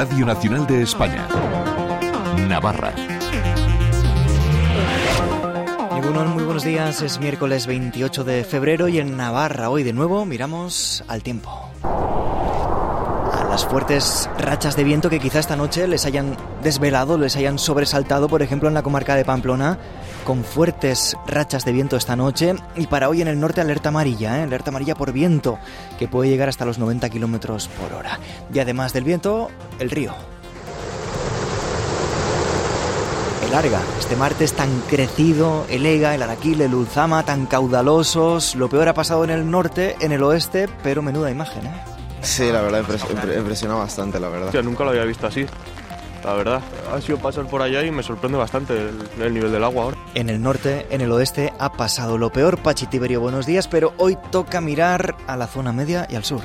Radio Nacional de España. Navarra. muy buenos días. Es miércoles 28 de febrero y en Navarra hoy de nuevo miramos al tiempo. A las fuertes rachas de viento que quizá esta noche les hayan desvelado, les hayan sobresaltado, por ejemplo en la comarca de Pamplona, con fuertes rachas de viento esta noche y para hoy en el norte alerta amarilla, ¿eh? alerta amarilla por viento que puede llegar hasta los 90 kilómetros por hora. Y además del viento, el río. El Arga, este martes tan crecido, el Ega, el Araquil, el Ulzama, tan caudalosos. Lo peor ha pasado en el norte, en el oeste, pero menuda imagen, ¿eh? Sí, la verdad, impresiona bastante, la verdad. Yo nunca lo había visto así la verdad. Ha sido pasar por allá y me sorprende bastante el, nivel del agua ahora. En el norte, en el oeste, ha pasado lo peor. Pachi Tiberio, buenos días, pero hoy toca mirar a la zona media y al sur.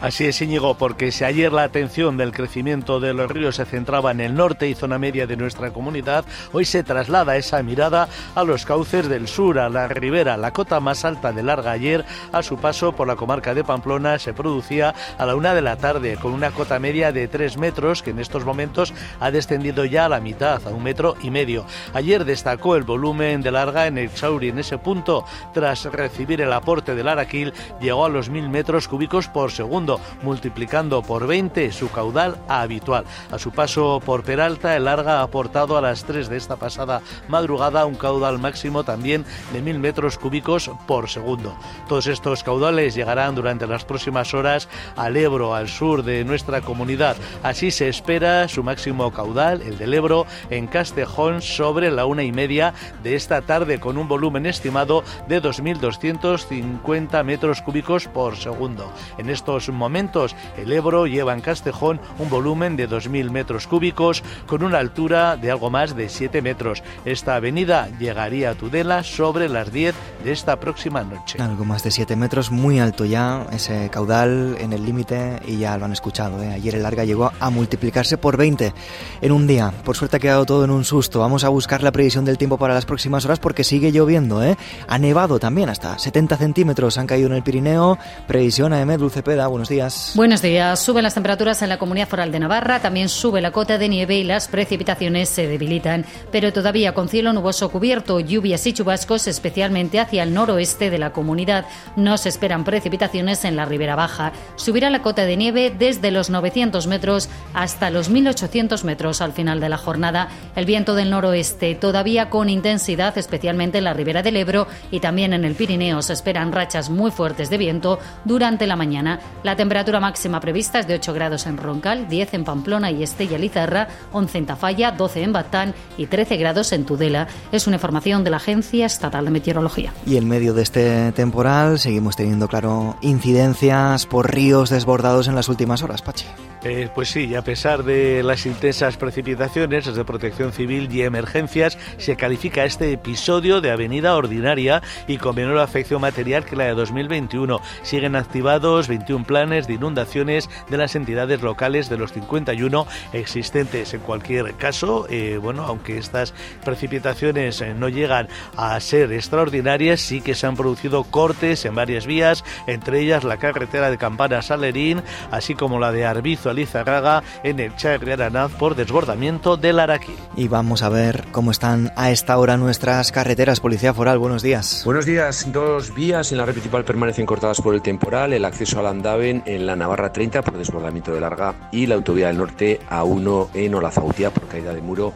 Así es, Íñigo, porque si ayer la atención del crecimiento de los ríos se centraba en el norte y zona media de nuestra comunidad, hoy se traslada esa mirada a los cauces del sur, a la ribera. La cota más alta de larga ayer, a su paso por la comarca de Pamplona, se producía a la una de la tarde, con una cota media de tres metros, que en estos momentos ha descendido ya a la mitad, a un metro y medio. Ayer destacó el volumen de larga en el Chauri. En ese punto, tras recibir el aporte del Araquil, llegó a los mil metros cúbicos por segundo, multiplicando por 20 su caudal habitual. A su paso por Peralta, el Larga ha aportado a las 3 de esta pasada madrugada un caudal máximo también de mil metros cúbicos por segundo. Todos estos caudales llegarán durante las próximas horas al Ebro, al sur de nuestra comunidad. Así se espera su máximo caudal, el del Ebro, en Castejón sobre la una y media de esta tarde, con un volumen estimado de 2.250 metros cúbicos por segundo. En estos momentos, el Ebro lleva en Castejón un volumen de 2.000 metros cúbicos, con una altura de algo más de 7 metros. Esta avenida llegaría a Tudela sobre las 10 de esta próxima noche. Algo más de 7 metros, muy alto ya, ese caudal en el límite, y ya lo han escuchado. ¿eh? Ayer el larga llegó a multiplicarse por 20 en un día. Por suerte ha quedado todo en un susto. Vamos a buscar la previsión del tiempo para las próximas horas porque sigue lloviendo, ¿eh? Ha nevado también, hasta 70 centímetros han caído en el Pirineo. Previsión AM Dulce Peda, buenos días. Buenos días. Suben las temperaturas en la Comunidad Foral de Navarra, también sube la cota de nieve y las precipitaciones se debilitan, pero todavía con cielo nuboso cubierto, lluvias y chubascos, especialmente hacia el noroeste de la comunidad. No se esperan precipitaciones en la ribera baja. Subirá la cota de nieve desde los 900 metros hasta los 1800 metros al final de la jornada. El viento del noroeste todavía con intensidad, especialmente en la ribera del Ebro y también en el Pirineo. Se esperan rachas muy fuertes de viento durante la mañana. La temperatura máxima prevista es de 8 grados en Roncal, 10 en Pamplona y Estella Lizarra, 11 en Tafalla, 12 en Batán y 13 grados en Tudela. Es una información de la Agencia Estatal de Meteorología. Y en medio de este temporal seguimos teniendo, claro, incidencias por ríos desbordados en las últimas horas, Pachi. Eh, pues sí, a pesar de las intensas precipitaciones desde Protección Civil y Emergencias, se califica este episodio de avenida ordinaria y con menor afección material que la de 2021. Siguen activados 21 planes de inundaciones de las entidades locales de los 51 existentes. En cualquier caso, eh, bueno, aunque estas precipitaciones eh, no llegan a ser extraordinarias, sí que se han producido cortes en varias vías, entre ellas la carretera de Campana-Salerín, así como la de Arbizo Lizarraga en el Charri Aranaz por desbordamiento del Araquil. Y vamos a ver cómo están a esta hora nuestras carreteras. Policía Foral, buenos días. Buenos días. Dos vías en la red principal permanecen cortadas por el temporal. El acceso al Andaven en la Navarra 30 por desbordamiento de larga y la autovía del norte A1 en Olazautia por caída de muro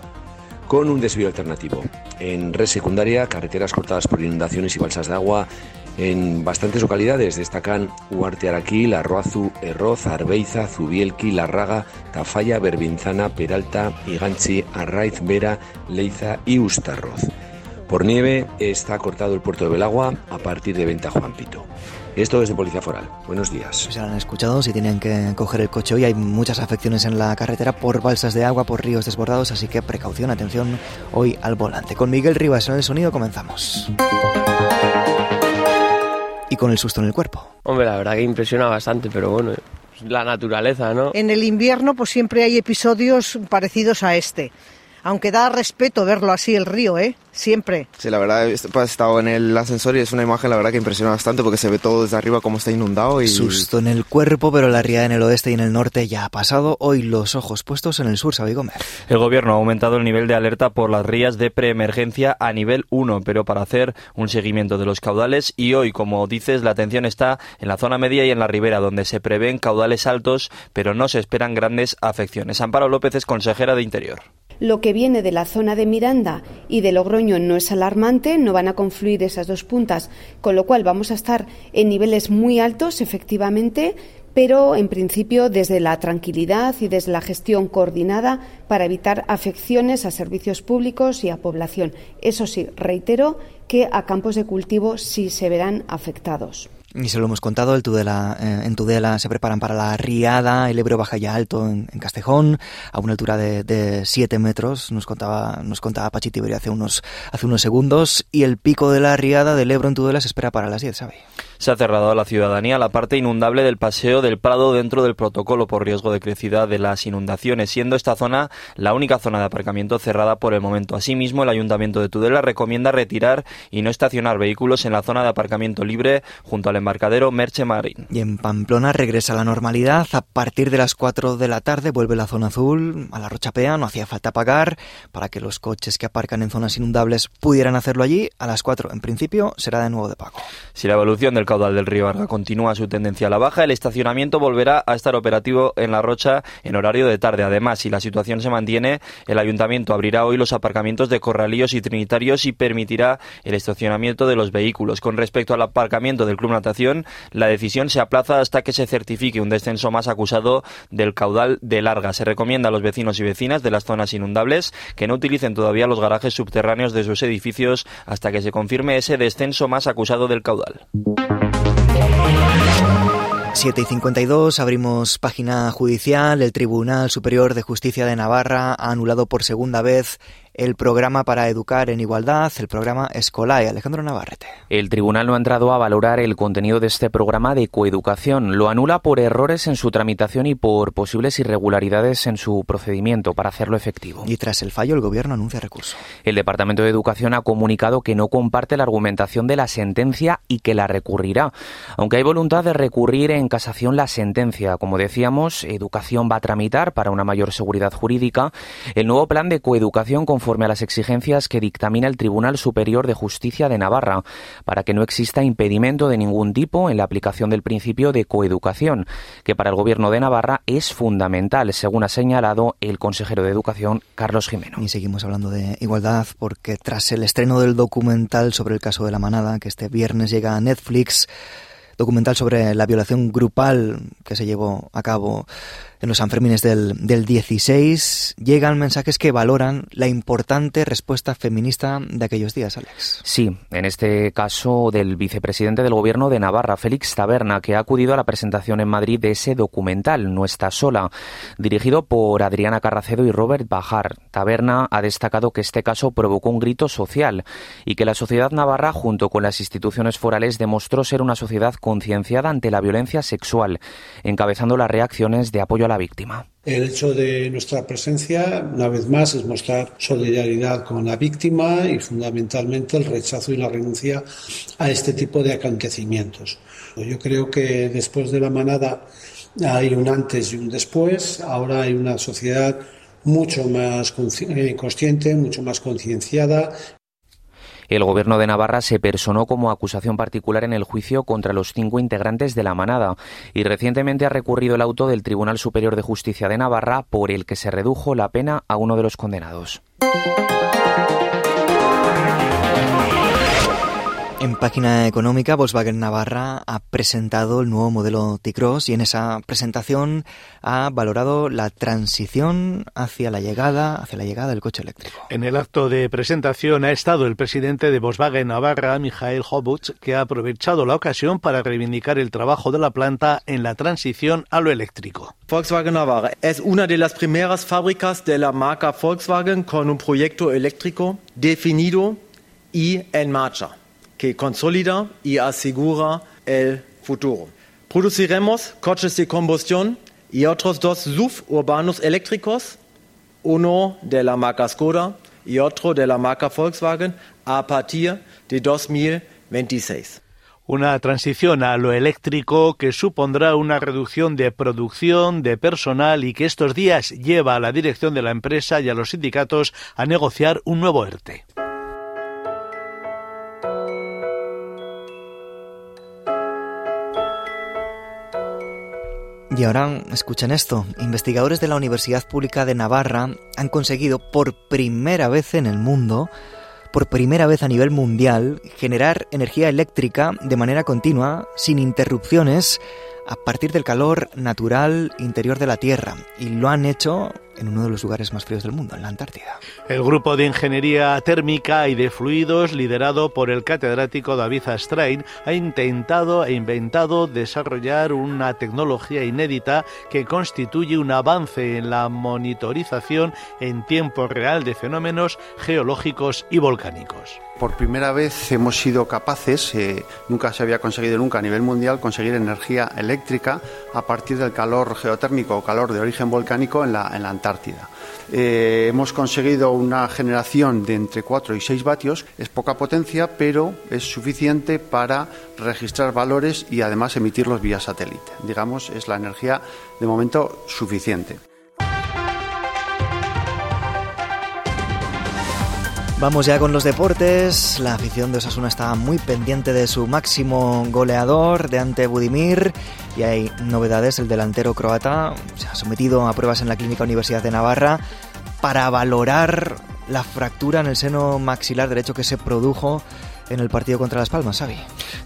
con un desvío alternativo. En red secundaria, carreteras cortadas por inundaciones y balsas de agua en bastantes localidades destacan Huarte Araquil, Arroazu, Erroz, Arbeiza, Zubielki, Larraga, Tafalla, Berbinzana, Peralta, Iganchi, Arraiz, Vera, Leiza y Ustarroz. Por nieve está cortado el puerto de Belagua a partir de Venta Juan Pito. Esto es de Policía Foral. Buenos días. Se han escuchado, si tienen que coger el coche hoy hay muchas afecciones en la carretera por balsas de agua, por ríos desbordados, así que precaución, atención hoy al volante. Con Miguel Rivas en el sonido comenzamos y con el susto en el cuerpo. Hombre, la verdad que impresiona bastante, pero bueno, la naturaleza, ¿no? En el invierno pues siempre hay episodios parecidos a este. aunque da respeto verlo así el río, ¿eh? Siempre. Sí, la verdad, he estado en el ascensor y es una imagen, la verdad, que impresiona bastante porque se ve todo desde arriba como está inundado y... Susto en el cuerpo, pero la ría en el oeste y en el norte ya ha pasado. Hoy los ojos puestos en el sur, Xavi Gómez. El gobierno ha aumentado el nivel de alerta por las rías de preemergencia a nivel 1, pero para hacer un seguimiento de los caudales y hoy, como dices, la atención está en la zona media y en la ribera, donde se prevén caudales altos, pero no se esperan grandes afecciones. Amparo López es consejera de Interior. Lo que viene de la zona de Miranda y de Logroño no es alarmante, no van a confluir esas dos puntas, con lo cual vamos a estar en niveles muy altos, efectivamente, pero en principio desde la tranquilidad y desde la gestión coordinada para evitar afecciones a servicios públicos y a población. Eso sí, reitero que a campos de cultivo sí se verán afectados. Y se lo hemos contado, el Tudela, eh, en Tudela se preparan para la riada, el Ebro baja ya alto en, Castejón, a una altura de 7 metros, nos contaba, nos contaba Pachi hace unos, hace unos segundos, y el pico de la riada del Ebro en Tudela se espera para las 10, ¿sabe? Se ha cerrado a la ciudadanía la parte inundable del paseo del Prado dentro del protocolo por riesgo de crecida de las inundaciones, siendo esta zona la única zona de aparcamiento cerrada por el momento. Asimismo, el Ayuntamiento de Tudela recomienda retirar y no estacionar vehículos en la zona de aparcamiento libre junto al embarcadero Merche Marín. Y en Pamplona regresa la normalidad. A partir de las 4 de la tarde vuelve la zona azul a la Rochapea. No hacía falta pagar para que los coches que aparcan en zonas inundables pudieran hacerlo allí. A las 4, en principio, será de nuevo de pago. Si la evolución del caudal del río Arga continúa su tendencia a la baja, el estacionamiento volverá a estar operativo en la Rocha en horario de tarde. Además, si la situación se mantiene, el ayuntamiento abrirá hoy los aparcamientos de Corralíos y Trinitarios y permitirá el estacionamiento de los vehículos. Con respecto al aparcamiento del Club Natación, la decisión se aplaza hasta que se certifique un descenso más acusado del caudal de larga. Se recomienda a los vecinos y vecinas de las zonas inundables que no utilicen todavía los garajes subterráneos de sus edificios hasta que se confirme ese descenso más acusado del caudal. 7 y 52 abrimos página judicial. El Tribunal Superior de Justicia de Navarra ha anulado por segunda vez el programa para educar en igualdad, el programa Escolae. Alejandro Navarrete. El tribunal no ha entrado a valorar el contenido de este programa de coeducación. Lo anula por errores en su tramitación y por posibles irregularidades en su procedimiento para hacerlo efectivo. Y tras el fallo, el Gobierno anuncia recurso. El Departamento de Educación ha comunicado que no comparte la argumentación de la sentencia y que la recurrirá. Aunque hay voluntad de recurrir en casación la sentencia, como decíamos, Educación va a tramitar para una mayor seguridad jurídica el nuevo plan de coeducación con conforme a las exigencias que dictamina el Tribunal Superior de Justicia de Navarra, para que no exista impedimento de ningún tipo en la aplicación del principio de coeducación, que para el Gobierno de Navarra es fundamental, según ha señalado el consejero de Educación, Carlos Jimeno. Y seguimos hablando de igualdad porque tras el estreno del documental sobre el caso de la manada, que este viernes llega a Netflix, documental sobre la violación grupal que se llevó a cabo en los Sanfermines del, del 16 llegan mensajes que valoran la importante respuesta feminista de aquellos días, Alex. Sí, en este caso del vicepresidente del gobierno de Navarra, Félix Taberna, que ha acudido a la presentación en Madrid de ese documental, No está sola, dirigido por Adriana Carracedo y Robert Bajar. Taberna ha destacado que este caso provocó un grito social y que la sociedad navarra, junto con las instituciones forales, demostró ser una sociedad concienciada ante la violencia sexual, encabezando las reacciones de apoyo a la víctima. El hecho de nuestra presencia, una vez más, es mostrar solidaridad con la víctima y fundamentalmente el rechazo y la renuncia a este tipo de acontecimientos. Yo creo que después de la manada hay un antes y un después. Ahora hay una sociedad mucho más eh, consciente, mucho más concienciada el Gobierno de Navarra se personó como acusación particular en el juicio contra los cinco integrantes de la manada y recientemente ha recurrido el auto del Tribunal Superior de Justicia de Navarra por el que se redujo la pena a uno de los condenados. En página económica, Volkswagen Navarra ha presentado el nuevo modelo T-Cross y en esa presentación ha valorado la transición hacia la llegada, hacia la llegada del coche eléctrico. En el acto de presentación ha estado el presidente de Volkswagen Navarra, Michael Hobutz, que ha aprovechado la ocasión para reivindicar el trabajo de la planta en la transición a lo eléctrico. Volkswagen Navarra es una de las primeras fábricas de la marca Volkswagen con un proyecto eléctrico definido y en marcha que consolida y asegura el futuro. Produciremos coches de combustión y otros dos SUV urbanos eléctricos uno de la marca Skoda y otro de la marca Volkswagen a partir de 2026. Una transición a lo eléctrico que supondrá una reducción de producción de personal y que estos días lleva a la dirección de la empresa y a los sindicatos a negociar un nuevo ERTE. Y ahora escuchen esto. Investigadores de la Universidad Pública de Navarra han conseguido por primera vez en el mundo, por primera vez a nivel mundial, generar energía eléctrica de manera continua, sin interrupciones, a partir del calor natural interior de la Tierra. Y lo han hecho en uno de los lugares más fríos del mundo, en la Antártida. El grupo de ingeniería térmica y de fluidos, liderado por el catedrático David Astrain, ha intentado e inventado desarrollar una tecnología inédita que constituye un avance en la monitorización en tiempo real de fenómenos geológicos y volcánicos. Por primera vez hemos sido capaces, eh, nunca se había conseguido nunca a nivel mundial, conseguir energía eléctrica a partir del calor geotérmico o calor de origen volcánico en la, en la Antártida. Eh, hemos conseguido una generación de entre 4 y 6 vatios, es poca potencia, pero es suficiente para registrar valores y además emitirlos vía satélite. Digamos, es la energía de momento suficiente. Vamos ya con los deportes. La afición de Osasuna está muy pendiente de su máximo goleador, de ante Budimir. Y hay novedades. El delantero croata se ha sometido a pruebas en la Clínica Universidad de Navarra para valorar la fractura en el seno maxilar derecho que se produjo en el partido contra Las Palmas, Xavi.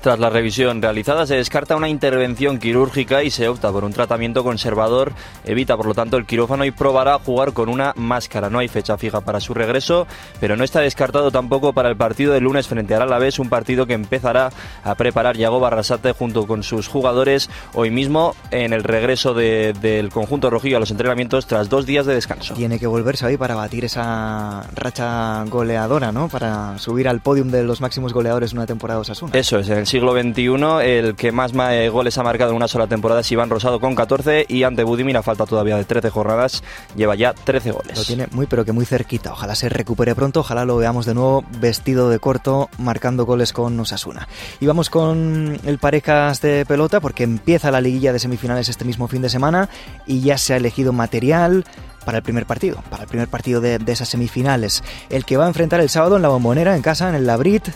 Tras la revisión realizada se descarta una intervención quirúrgica y se opta por un tratamiento conservador. Evita, por lo tanto, el quirófano y probará jugar con una máscara. No hay fecha fija para su regreso, pero no está descartado tampoco para el partido de lunes frente al Alavés, un partido que empezará a preparar Yago Barrasate junto con sus jugadores hoy mismo en el regreso del conjunto rojillo a los entrenamientos tras dos días de descanso. Tiene que volverse hoy para batir esa racha goleadora, ¿no? Para subir al podium de los máximos goleadores de una temporada Osasuna. Eso es, en el siglo XXI el que más goles ha marcado en una sola temporada es Iván Rosado con 14 y ante Budimir a falta todavía de 13 jornadas lleva ya 13 goles. Lo tiene muy pero que muy cerquita, ojalá se recupere pronto, ojalá lo veamos de nuevo vestido de corto marcando goles con Osasuna. Y vamos con el parejas de pelota porque empieza la liguilla de semifinales este mismo fin de semana y ya se ha elegido material para el primer partido, para el primer partido de, de esas semifinales, el que va a enfrentar el sábado en la bombonera en casa, en el Labrit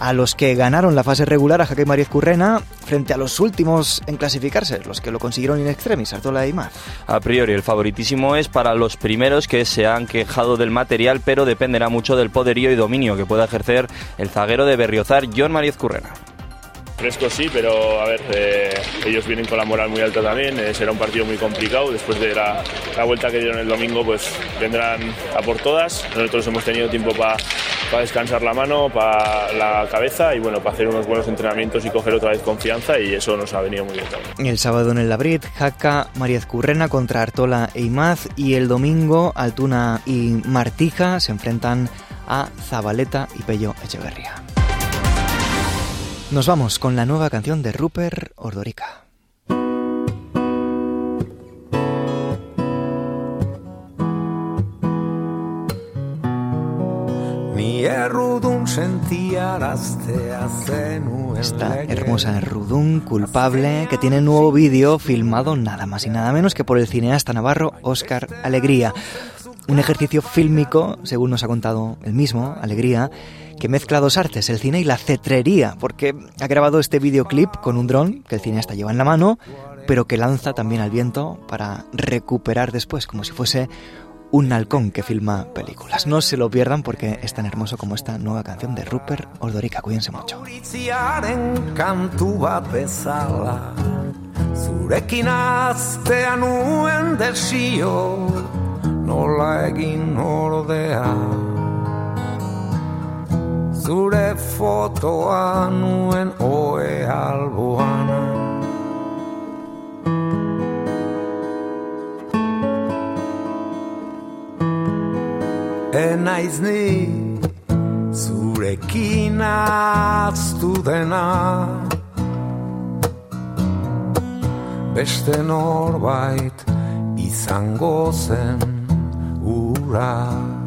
a los que ganaron la fase regular a Jaque María Currena frente a los últimos en clasificarse, los que lo consiguieron in extremis, Artola y más. A priori el favoritísimo es para los primeros que se han quejado del material, pero dependerá mucho del poderío y dominio que pueda ejercer el zaguero de Berriozar, John María Currena. Fresco sí, pero a ver, eh, ellos vienen con la moral muy alta también, eh, será un partido muy complicado, después de la, vuelta que dieron el domingo pues vendrán a por todas, nosotros hemos tenido tiempo para pa descansar la mano, para la cabeza y bueno, para hacer unos buenos entrenamientos y coger otra vez confianza y eso nos ha venido muy bien. El sábado en el Labrit, Jaca, María Currena contra Artola e Imaz y el domingo Altuna y Martija se enfrentan a Zabaleta y Pello Echeverría. Nos vamos con la nueva canción de Rupert Ordorica. Esta hermosa Rudún culpable que tiene un nuevo vídeo filmado nada más y nada menos que por el cineasta navarro Óscar Alegría. Un ejercicio fílmico, según nos ha contado el mismo, Alegría, que mezcla dos artes, el cine y la cetrería, porque ha grabado este videoclip con un dron que el cineasta lleva en la mano, pero que lanza también al viento para recuperar después, como si fuese un halcón que filma películas. No se lo pierdan porque es tan hermoso como esta nueva canción de Rupert Ordorica. Cuídense mucho. Nola egin ordea. Zure fotoa nuen oe alboan. Enaiz ni zurekin aztu dena. Beste norbait izango zen Hoorah!